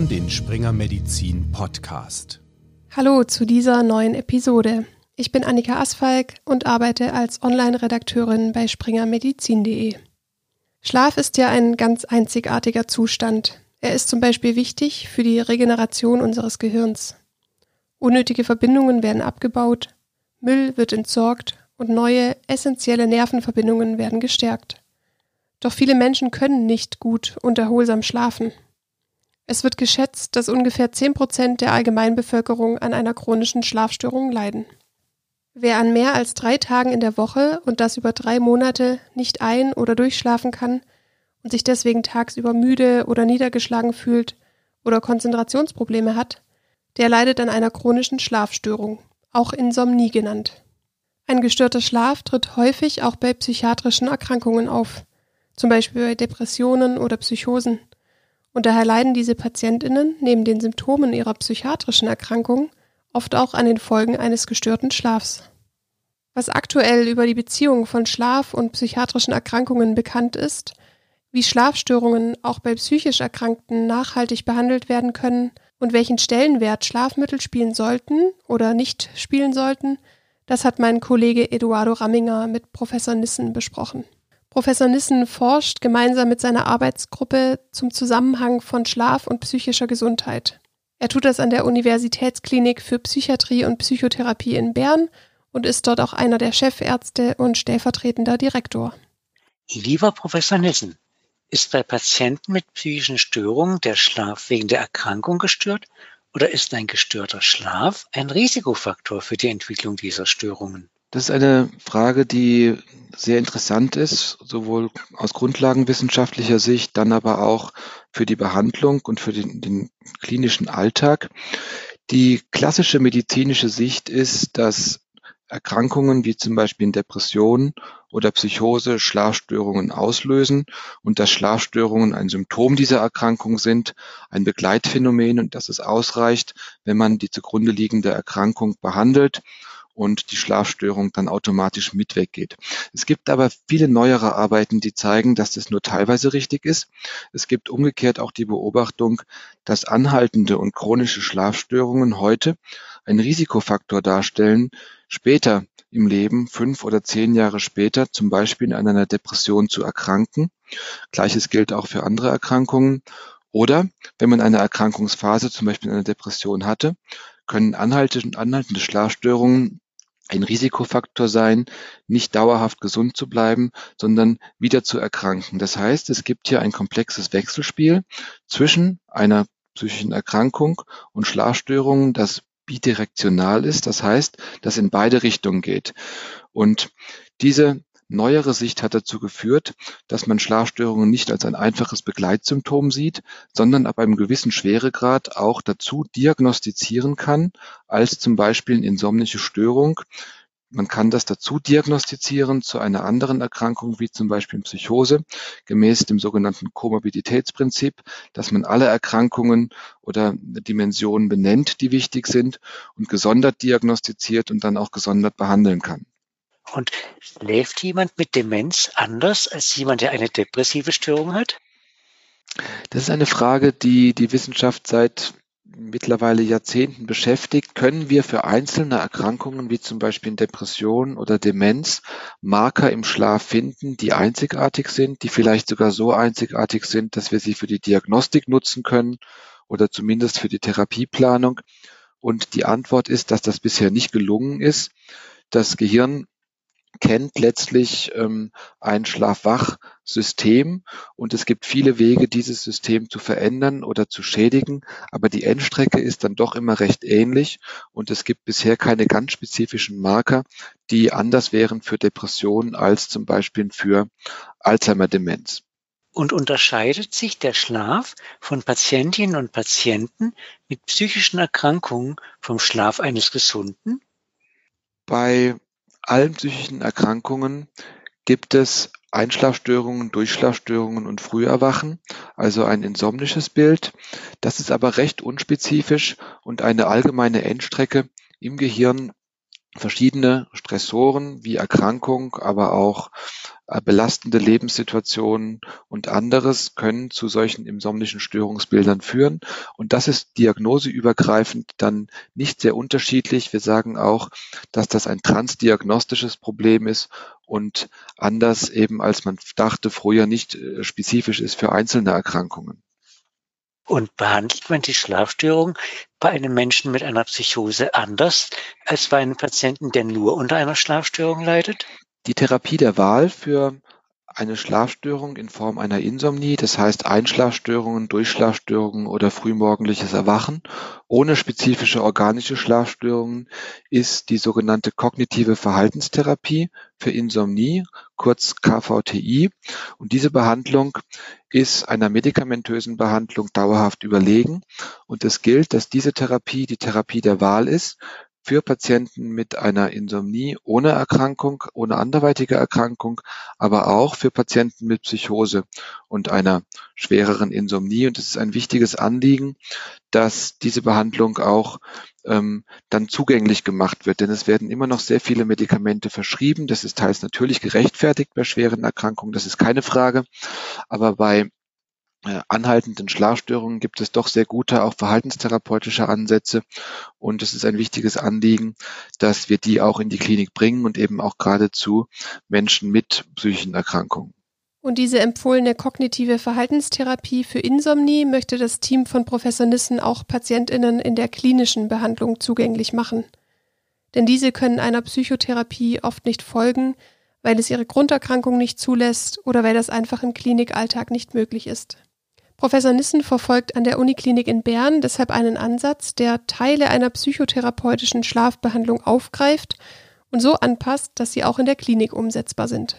hören den Springer Medizin Podcast. Hallo zu dieser neuen Episode. Ich bin Annika Asfalk und arbeite als Online-Redakteurin bei springermedizin.de. Schlaf ist ja ein ganz einzigartiger Zustand. Er ist zum Beispiel wichtig für die Regeneration unseres Gehirns. Unnötige Verbindungen werden abgebaut, Müll wird entsorgt und neue, essentielle Nervenverbindungen werden gestärkt. Doch viele Menschen können nicht gut und erholsam schlafen. Es wird geschätzt, dass ungefähr 10 Prozent der Allgemeinbevölkerung an einer chronischen Schlafstörung leiden. Wer an mehr als drei Tagen in der Woche und das über drei Monate nicht ein- oder durchschlafen kann und sich deswegen tagsüber müde oder niedergeschlagen fühlt oder Konzentrationsprobleme hat, der leidet an einer chronischen Schlafstörung, auch Insomnie genannt. Ein gestörter Schlaf tritt häufig auch bei psychiatrischen Erkrankungen auf, zum Beispiel bei Depressionen oder Psychosen. Und daher leiden diese Patientinnen neben den Symptomen ihrer psychiatrischen Erkrankung oft auch an den Folgen eines gestörten Schlafs. Was aktuell über die Beziehung von Schlaf und psychiatrischen Erkrankungen bekannt ist, wie Schlafstörungen auch bei psychisch Erkrankten nachhaltig behandelt werden können und welchen Stellenwert Schlafmittel spielen sollten oder nicht spielen sollten, das hat mein Kollege Eduardo Ramminger mit Professor Nissen besprochen. Professor Nissen forscht gemeinsam mit seiner Arbeitsgruppe zum Zusammenhang von Schlaf und psychischer Gesundheit. Er tut das an der Universitätsklinik für Psychiatrie und Psychotherapie in Bern und ist dort auch einer der Chefärzte und stellvertretender Direktor. Lieber Professor Nissen, ist bei Patienten mit psychischen Störungen der Schlaf wegen der Erkrankung gestört oder ist ein gestörter Schlaf ein Risikofaktor für die Entwicklung dieser Störungen? Das ist eine Frage, die sehr interessant ist, sowohl aus grundlagenwissenschaftlicher Sicht, dann aber auch für die Behandlung und für den, den klinischen Alltag. Die klassische medizinische Sicht ist, dass Erkrankungen wie zum Beispiel Depressionen oder Psychose Schlafstörungen auslösen und dass Schlafstörungen ein Symptom dieser Erkrankung sind, ein Begleitphänomen und dass es ausreicht, wenn man die zugrunde liegende Erkrankung behandelt und die Schlafstörung dann automatisch mit weggeht. Es gibt aber viele neuere Arbeiten, die zeigen, dass das nur teilweise richtig ist. Es gibt umgekehrt auch die Beobachtung, dass anhaltende und chronische Schlafstörungen heute einen Risikofaktor darstellen, später im Leben, fünf oder zehn Jahre später, zum Beispiel an einer Depression zu erkranken. Gleiches gilt auch für andere Erkrankungen. Oder wenn man eine Erkrankungsphase, zum Beispiel eine Depression hatte, können anhaltende, anhaltende Schlafstörungen ein Risikofaktor sein, nicht dauerhaft gesund zu bleiben, sondern wieder zu erkranken. Das heißt, es gibt hier ein komplexes Wechselspiel zwischen einer psychischen Erkrankung und Schlafstörungen, das bidirektional ist, das heißt, das in beide Richtungen geht. Und diese Neuere Sicht hat dazu geführt, dass man Schlafstörungen nicht als ein einfaches Begleitsymptom sieht, sondern ab einem gewissen Schweregrad auch dazu diagnostizieren kann, als zum Beispiel eine insomnische Störung. Man kann das dazu diagnostizieren zu einer anderen Erkrankung, wie zum Beispiel Psychose, gemäß dem sogenannten Komorbiditätsprinzip, dass man alle Erkrankungen oder Dimensionen benennt, die wichtig sind und gesondert diagnostiziert und dann auch gesondert behandeln kann. Und schläft jemand mit Demenz anders als jemand, der eine depressive Störung hat? Das ist eine Frage, die die Wissenschaft seit mittlerweile Jahrzehnten beschäftigt. Können wir für einzelne Erkrankungen wie zum Beispiel Depression oder Demenz Marker im Schlaf finden, die einzigartig sind, die vielleicht sogar so einzigartig sind, dass wir sie für die Diagnostik nutzen können oder zumindest für die Therapieplanung? Und die Antwort ist, dass das bisher nicht gelungen ist. Das Gehirn kennt letztlich ähm, ein Schlaf-Wach-System und es gibt viele Wege, dieses System zu verändern oder zu schädigen, aber die Endstrecke ist dann doch immer recht ähnlich und es gibt bisher keine ganz spezifischen Marker, die anders wären für Depressionen als zum Beispiel für Alzheimer-Demenz. Und unterscheidet sich der Schlaf von Patientinnen und Patienten mit psychischen Erkrankungen vom Schlaf eines Gesunden? Bei allen psychischen Erkrankungen gibt es Einschlafstörungen, Durchschlafstörungen und Früherwachen, also ein insomnisches Bild. Das ist aber recht unspezifisch und eine allgemeine Endstrecke im Gehirn verschiedene Stressoren wie Erkrankung, aber auch äh, belastende Lebenssituationen und anderes können zu solchen insomnischen Störungsbildern führen. Und das ist diagnoseübergreifend dann nicht sehr unterschiedlich. Wir sagen auch, dass das ein transdiagnostisches Problem ist und anders eben als man dachte früher nicht äh, spezifisch ist für einzelne Erkrankungen. Und behandelt man die Schlafstörung bei einem Menschen mit einer Psychose anders als bei einem Patienten, der nur unter einer Schlafstörung leidet? Die Therapie der Wahl für eine Schlafstörung in Form einer Insomnie, das heißt Einschlafstörungen, Durchschlafstörungen oder frühmorgendliches Erwachen ohne spezifische organische Schlafstörungen, ist die sogenannte kognitive Verhaltenstherapie für Insomnie, kurz KVTI. Und diese Behandlung ist einer medikamentösen Behandlung dauerhaft überlegen. Und es gilt, dass diese Therapie die Therapie der Wahl ist für Patienten mit einer Insomnie ohne Erkrankung, ohne anderweitige Erkrankung, aber auch für Patienten mit Psychose und einer schwereren Insomnie. Und es ist ein wichtiges Anliegen, dass diese Behandlung auch ähm, dann zugänglich gemacht wird. Denn es werden immer noch sehr viele Medikamente verschrieben. Das ist teils natürlich gerechtfertigt bei schweren Erkrankungen, das ist keine Frage. Aber bei anhaltenden Schlafstörungen gibt es doch sehr gute, auch verhaltenstherapeutische Ansätze. Und es ist ein wichtiges Anliegen, dass wir die auch in die Klinik bringen und eben auch gerade zu Menschen mit psychischen Erkrankungen. Und diese empfohlene kognitive Verhaltenstherapie für Insomnie möchte das Team von Professor Nissen auch PatientInnen in der klinischen Behandlung zugänglich machen. Denn diese können einer Psychotherapie oft nicht folgen, weil es ihre Grunderkrankung nicht zulässt oder weil das einfach im Klinikalltag nicht möglich ist. Professor Nissen verfolgt an der Uniklinik in Bern deshalb einen Ansatz, der Teile einer psychotherapeutischen Schlafbehandlung aufgreift und so anpasst, dass sie auch in der Klinik umsetzbar sind.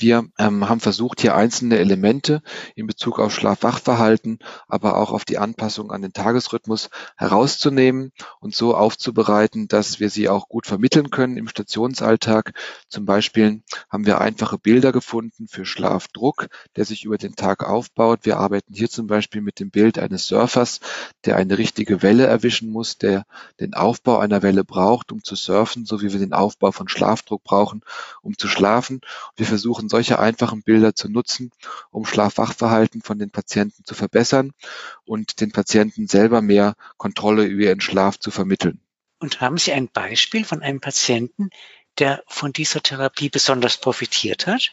Wir ähm, haben versucht, hier einzelne Elemente in Bezug auf Schlaf-Wach-Verhalten, aber auch auf die Anpassung an den Tagesrhythmus herauszunehmen und so aufzubereiten, dass wir sie auch gut vermitteln können im Stationsalltag. Zum Beispiel haben wir einfache Bilder gefunden für Schlafdruck, der sich über den Tag aufbaut. Wir arbeiten hier zum Beispiel mit dem Bild eines Surfers, der eine richtige Welle erwischen muss, der den Aufbau einer Welle braucht, um zu surfen, so wie wir den Aufbau von Schlafdruck brauchen, um zu schlafen. Wir versuchen solche einfachen Bilder zu nutzen, um Schlaf-Wach-Verhalten von den Patienten zu verbessern und den Patienten selber mehr Kontrolle über ihren Schlaf zu vermitteln. Und haben Sie ein Beispiel von einem Patienten, der von dieser Therapie besonders profitiert hat?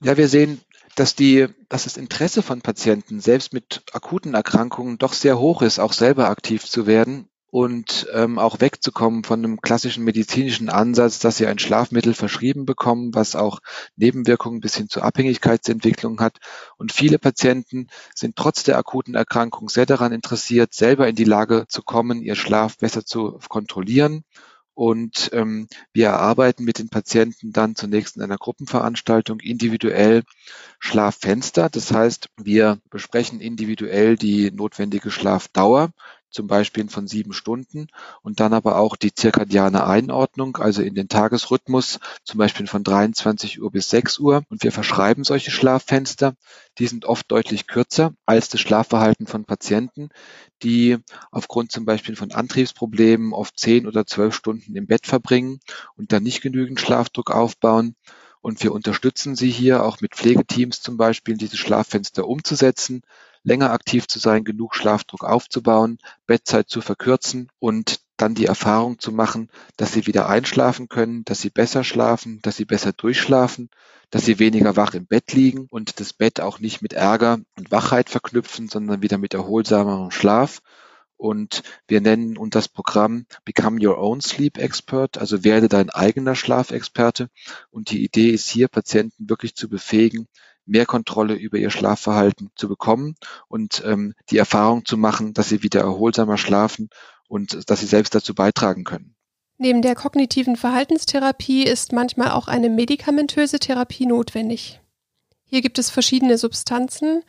Ja, wir sehen, dass die, dass das Interesse von Patienten selbst mit akuten Erkrankungen doch sehr hoch ist, auch selber aktiv zu werden und ähm, auch wegzukommen von einem klassischen medizinischen Ansatz, dass sie ein Schlafmittel verschrieben bekommen, was auch Nebenwirkungen bis hin zur Abhängigkeitsentwicklung hat. Und viele Patienten sind trotz der akuten Erkrankung sehr daran interessiert, selber in die Lage zu kommen, ihr Schlaf besser zu kontrollieren. Und ähm, wir erarbeiten mit den Patienten dann zunächst in einer Gruppenveranstaltung individuell Schlaffenster. Das heißt, wir besprechen individuell die notwendige Schlafdauer zum Beispiel von sieben Stunden und dann aber auch die zirkadiane Einordnung, also in den Tagesrhythmus, zum Beispiel von 23 Uhr bis 6 Uhr. Und wir verschreiben solche Schlaffenster. Die sind oft deutlich kürzer als das Schlafverhalten von Patienten, die aufgrund zum Beispiel von Antriebsproblemen oft 10 oder 12 Stunden im Bett verbringen und dann nicht genügend Schlafdruck aufbauen. Und wir unterstützen sie hier auch mit Pflegeteams zum Beispiel, diese Schlaffenster umzusetzen länger aktiv zu sein, genug Schlafdruck aufzubauen, Bettzeit zu verkürzen und dann die Erfahrung zu machen, dass sie wieder einschlafen können, dass sie besser schlafen, dass sie besser durchschlafen, dass sie weniger wach im Bett liegen und das Bett auch nicht mit Ärger und Wachheit verknüpfen, sondern wieder mit erholsamerem Schlaf. Und wir nennen und das Programm Become Your Own Sleep Expert, also werde dein eigener Schlafexperte. Und die Idee ist hier, Patienten wirklich zu befähigen, mehr Kontrolle über ihr Schlafverhalten zu bekommen und ähm, die Erfahrung zu machen, dass sie wieder erholsamer schlafen und dass sie selbst dazu beitragen können. Neben der kognitiven Verhaltenstherapie ist manchmal auch eine medikamentöse Therapie notwendig. Hier gibt es verschiedene Substanzen,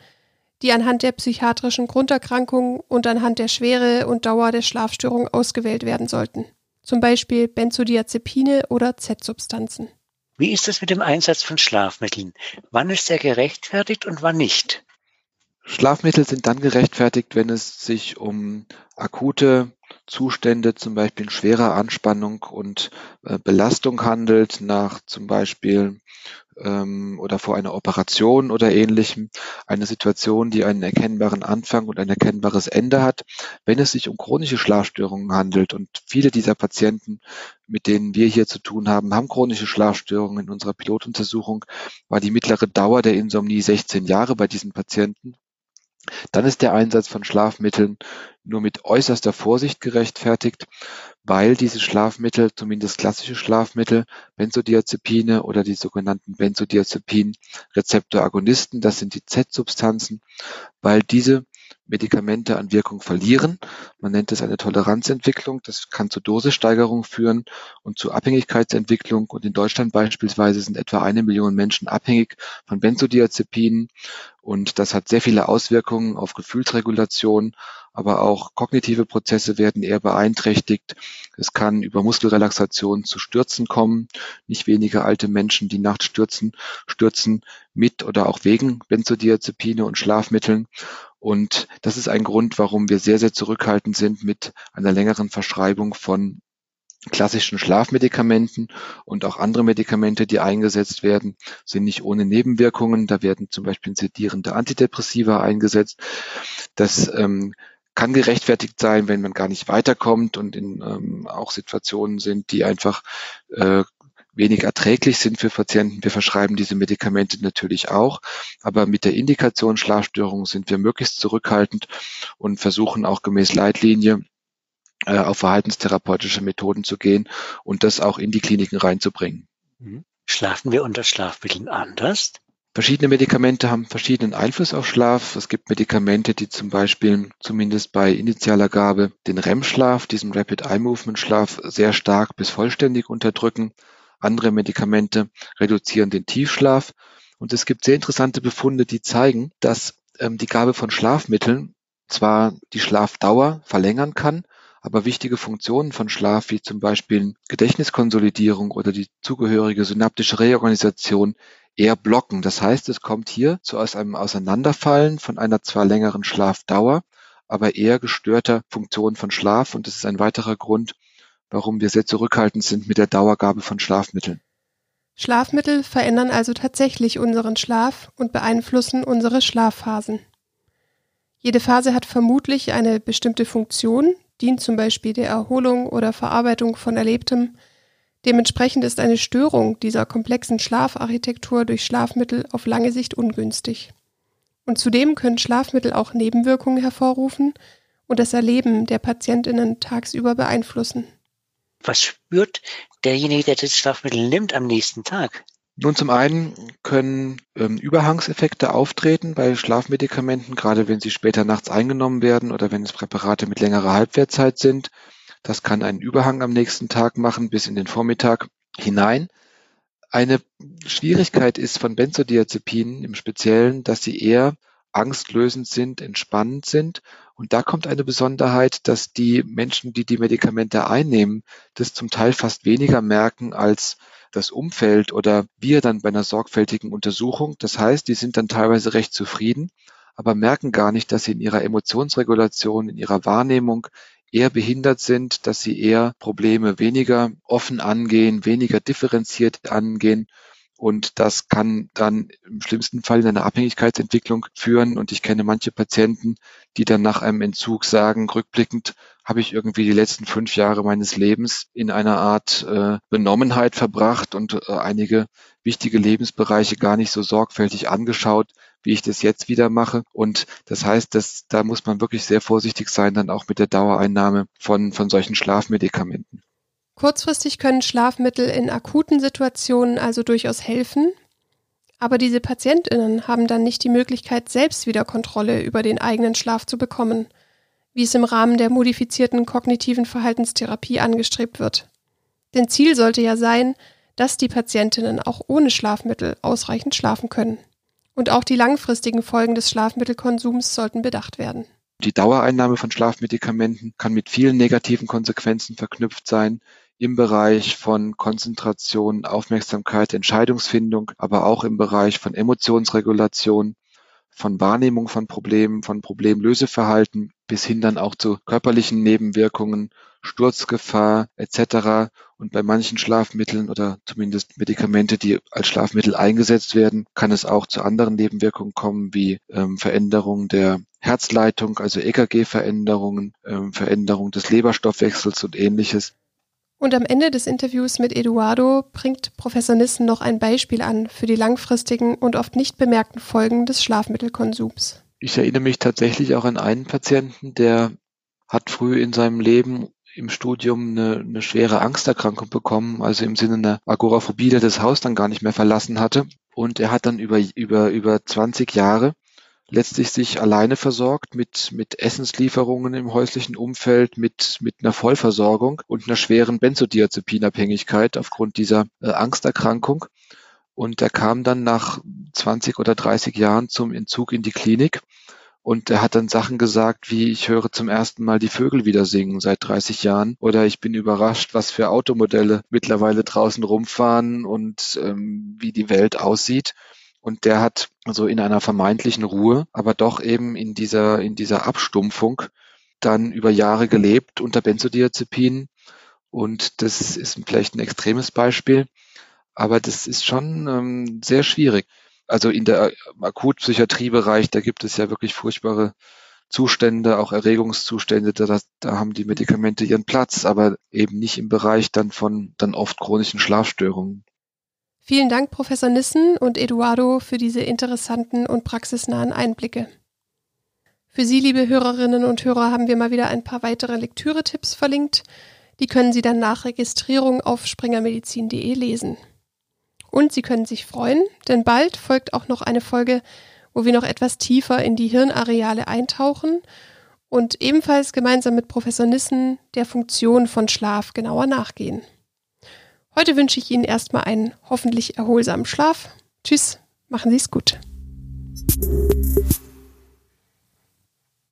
die anhand der psychiatrischen Grunderkrankung und anhand der Schwere und Dauer der Schlafstörung ausgewählt werden sollten. Zum Beispiel Benzodiazepine oder Z-Substanzen. Wie ist es mit dem Einsatz von Schlafmitteln? Wann ist er gerechtfertigt und wann nicht? Schlafmittel sind dann gerechtfertigt, wenn es sich um akute Zustände, zum Beispiel schwerer Anspannung und äh, Belastung handelt, nach zum Beispiel ähm, oder vor einer Operation oder ähnlichem, eine Situation, die einen erkennbaren Anfang und ein erkennbares Ende hat. Wenn es sich um chronische Schlafstörungen handelt und viele dieser Patienten, mit denen wir hier zu tun haben, haben chronische Schlafstörungen. In unserer Pilotuntersuchung war die mittlere Dauer der Insomnie 16 Jahre bei diesen Patienten. Dann ist der Einsatz von Schlafmitteln nur mit äußerster Vorsicht gerechtfertigt, weil diese Schlafmittel, zumindest klassische Schlafmittel, Benzodiazepine oder die sogenannten Benzodiazepin-Rezeptoragonisten, das sind die Z-Substanzen, weil diese Medikamente an Wirkung verlieren. Man nennt es eine Toleranzentwicklung. Das kann zu Dosissteigerung führen und zu Abhängigkeitsentwicklung. Und in Deutschland beispielsweise sind etwa eine Million Menschen abhängig von Benzodiazepinen. Und das hat sehr viele Auswirkungen auf Gefühlsregulation, aber auch kognitive Prozesse werden eher beeinträchtigt. Es kann über Muskelrelaxation zu Stürzen kommen. Nicht wenige alte Menschen, die nachts stürzen, stürzen mit oder auch wegen Benzodiazepine und Schlafmitteln. Und das ist ein Grund, warum wir sehr, sehr zurückhaltend sind mit einer längeren Verschreibung von klassischen Schlafmedikamenten und auch andere Medikamente, die eingesetzt werden, sind nicht ohne Nebenwirkungen. Da werden zum Beispiel sedierende Antidepressiva eingesetzt. Das ähm, kann gerechtfertigt sein, wenn man gar nicht weiterkommt und in ähm, auch Situationen sind, die einfach äh, wenig erträglich sind für Patienten. Wir verschreiben diese Medikamente natürlich auch, aber mit der Indikation Schlafstörungen sind wir möglichst zurückhaltend und versuchen auch gemäß Leitlinie äh, auf verhaltenstherapeutische Methoden zu gehen und das auch in die Kliniken reinzubringen. Mhm. Schlafen wir unter Schlafmitteln anders? Verschiedene Medikamente haben verschiedenen Einfluss auf Schlaf. Es gibt Medikamente, die zum Beispiel zumindest bei initialer Gabe den REM-Schlaf, diesen Rapid Eye Movement Schlaf, sehr stark bis vollständig unterdrücken. Andere Medikamente reduzieren den Tiefschlaf. Und es gibt sehr interessante Befunde, die zeigen, dass ähm, die Gabe von Schlafmitteln zwar die Schlafdauer verlängern kann, aber wichtige Funktionen von Schlaf, wie zum Beispiel Gedächtniskonsolidierung oder die zugehörige synaptische Reorganisation, eher blocken. Das heißt, es kommt hier zu einem Auseinanderfallen von einer zwar längeren Schlafdauer, aber eher gestörter Funktion von Schlaf. Und das ist ein weiterer Grund, warum wir sehr zurückhaltend sind mit der Dauergabe von Schlafmitteln. Schlafmittel verändern also tatsächlich unseren Schlaf und beeinflussen unsere Schlafphasen. Jede Phase hat vermutlich eine bestimmte Funktion, dient zum Beispiel der Erholung oder Verarbeitung von Erlebtem. Dementsprechend ist eine Störung dieser komplexen Schlafarchitektur durch Schlafmittel auf lange Sicht ungünstig. Und zudem können Schlafmittel auch Nebenwirkungen hervorrufen und das Erleben der Patientinnen tagsüber beeinflussen. Was spürt derjenige, der das Schlafmittel nimmt, am nächsten Tag? Nun, zum einen können ähm, Überhangseffekte auftreten bei Schlafmedikamenten, gerade wenn sie später nachts eingenommen werden oder wenn es Präparate mit längerer Halbwertzeit sind. Das kann einen Überhang am nächsten Tag machen, bis in den Vormittag hinein. Eine Schwierigkeit ist von Benzodiazepinen im Speziellen, dass sie eher angstlösend sind, entspannend sind. Und da kommt eine Besonderheit, dass die Menschen, die die Medikamente einnehmen, das zum Teil fast weniger merken als das Umfeld oder wir dann bei einer sorgfältigen Untersuchung. Das heißt, die sind dann teilweise recht zufrieden, aber merken gar nicht, dass sie in ihrer Emotionsregulation, in ihrer Wahrnehmung eher behindert sind, dass sie eher Probleme weniger offen angehen, weniger differenziert angehen und das kann dann im schlimmsten Fall in eine Abhängigkeitsentwicklung führen. Und ich kenne manche Patienten, die dann nach einem Entzug sagen, rückblickend habe ich irgendwie die letzten fünf Jahre meines Lebens in einer Art äh, Benommenheit verbracht und äh, einige wichtige Lebensbereiche gar nicht so sorgfältig angeschaut, wie ich das jetzt wieder mache. Und das heißt, dass da muss man wirklich sehr vorsichtig sein, dann auch mit der Dauereinnahme von, von solchen Schlafmedikamenten. Kurzfristig können Schlafmittel in akuten Situationen also durchaus helfen, aber diese Patientinnen haben dann nicht die Möglichkeit, selbst wieder Kontrolle über den eigenen Schlaf zu bekommen, wie es im Rahmen der modifizierten kognitiven Verhaltenstherapie angestrebt wird. Denn Ziel sollte ja sein, dass die Patientinnen auch ohne Schlafmittel ausreichend schlafen können. Und auch die langfristigen Folgen des Schlafmittelkonsums sollten bedacht werden. Die Dauereinnahme von Schlafmedikamenten kann mit vielen negativen Konsequenzen verknüpft sein, im Bereich von Konzentration, Aufmerksamkeit, Entscheidungsfindung, aber auch im Bereich von Emotionsregulation. von Wahrnehmung von Problemen, von Problemlöseverhalten bis hin dann auch zu körperlichen Nebenwirkungen, Sturzgefahr etc. Und bei manchen Schlafmitteln oder zumindest Medikamente, die als Schlafmittel eingesetzt werden, kann es auch zu anderen Nebenwirkungen kommen, wie ähm, Veränderung der Herzleitung, also EKG-Veränderungen, ähm, Veränderung des Leberstoffwechsels und ähnliches. Und am Ende des Interviews mit Eduardo bringt Professor Nissen noch ein Beispiel an für die langfristigen und oft nicht bemerkten Folgen des Schlafmittelkonsums. Ich erinnere mich tatsächlich auch an einen Patienten, der hat früh in seinem Leben im Studium eine, eine schwere Angsterkrankung bekommen, also im Sinne einer Agoraphobie, der das Haus dann gar nicht mehr verlassen hatte. Und er hat dann über, über, über 20 Jahre letztlich sich alleine versorgt mit, mit Essenslieferungen im häuslichen Umfeld, mit, mit einer Vollversorgung und einer schweren Benzodiazepinabhängigkeit aufgrund dieser äh, Angsterkrankung. Und er kam dann nach 20 oder 30 Jahren zum Entzug in die Klinik und er hat dann Sachen gesagt wie, ich höre zum ersten Mal die Vögel wieder singen seit 30 Jahren. Oder ich bin überrascht, was für Automodelle mittlerweile draußen rumfahren und ähm, wie die Welt aussieht. Und der hat also in einer vermeintlichen Ruhe, aber doch eben in dieser, in dieser Abstumpfung dann über Jahre gelebt unter Benzodiazepinen. Und das ist vielleicht ein extremes Beispiel, aber das ist schon ähm, sehr schwierig. Also in der Akutpsychiatriebereich, da gibt es ja wirklich furchtbare Zustände, auch Erregungszustände, da, da haben die Medikamente ihren Platz, aber eben nicht im Bereich dann von dann oft chronischen Schlafstörungen. Vielen Dank, Professor Nissen und Eduardo, für diese interessanten und praxisnahen Einblicke. Für Sie, liebe Hörerinnen und Hörer, haben wir mal wieder ein paar weitere Lektüre-Tipps verlinkt. Die können Sie dann nach Registrierung auf springermedizin.de lesen. Und Sie können sich freuen, denn bald folgt auch noch eine Folge, wo wir noch etwas tiefer in die Hirnareale eintauchen und ebenfalls gemeinsam mit Professor Nissen der Funktion von Schlaf genauer nachgehen. Heute wünsche ich Ihnen erstmal einen hoffentlich erholsamen Schlaf. Tschüss, machen Sie es gut.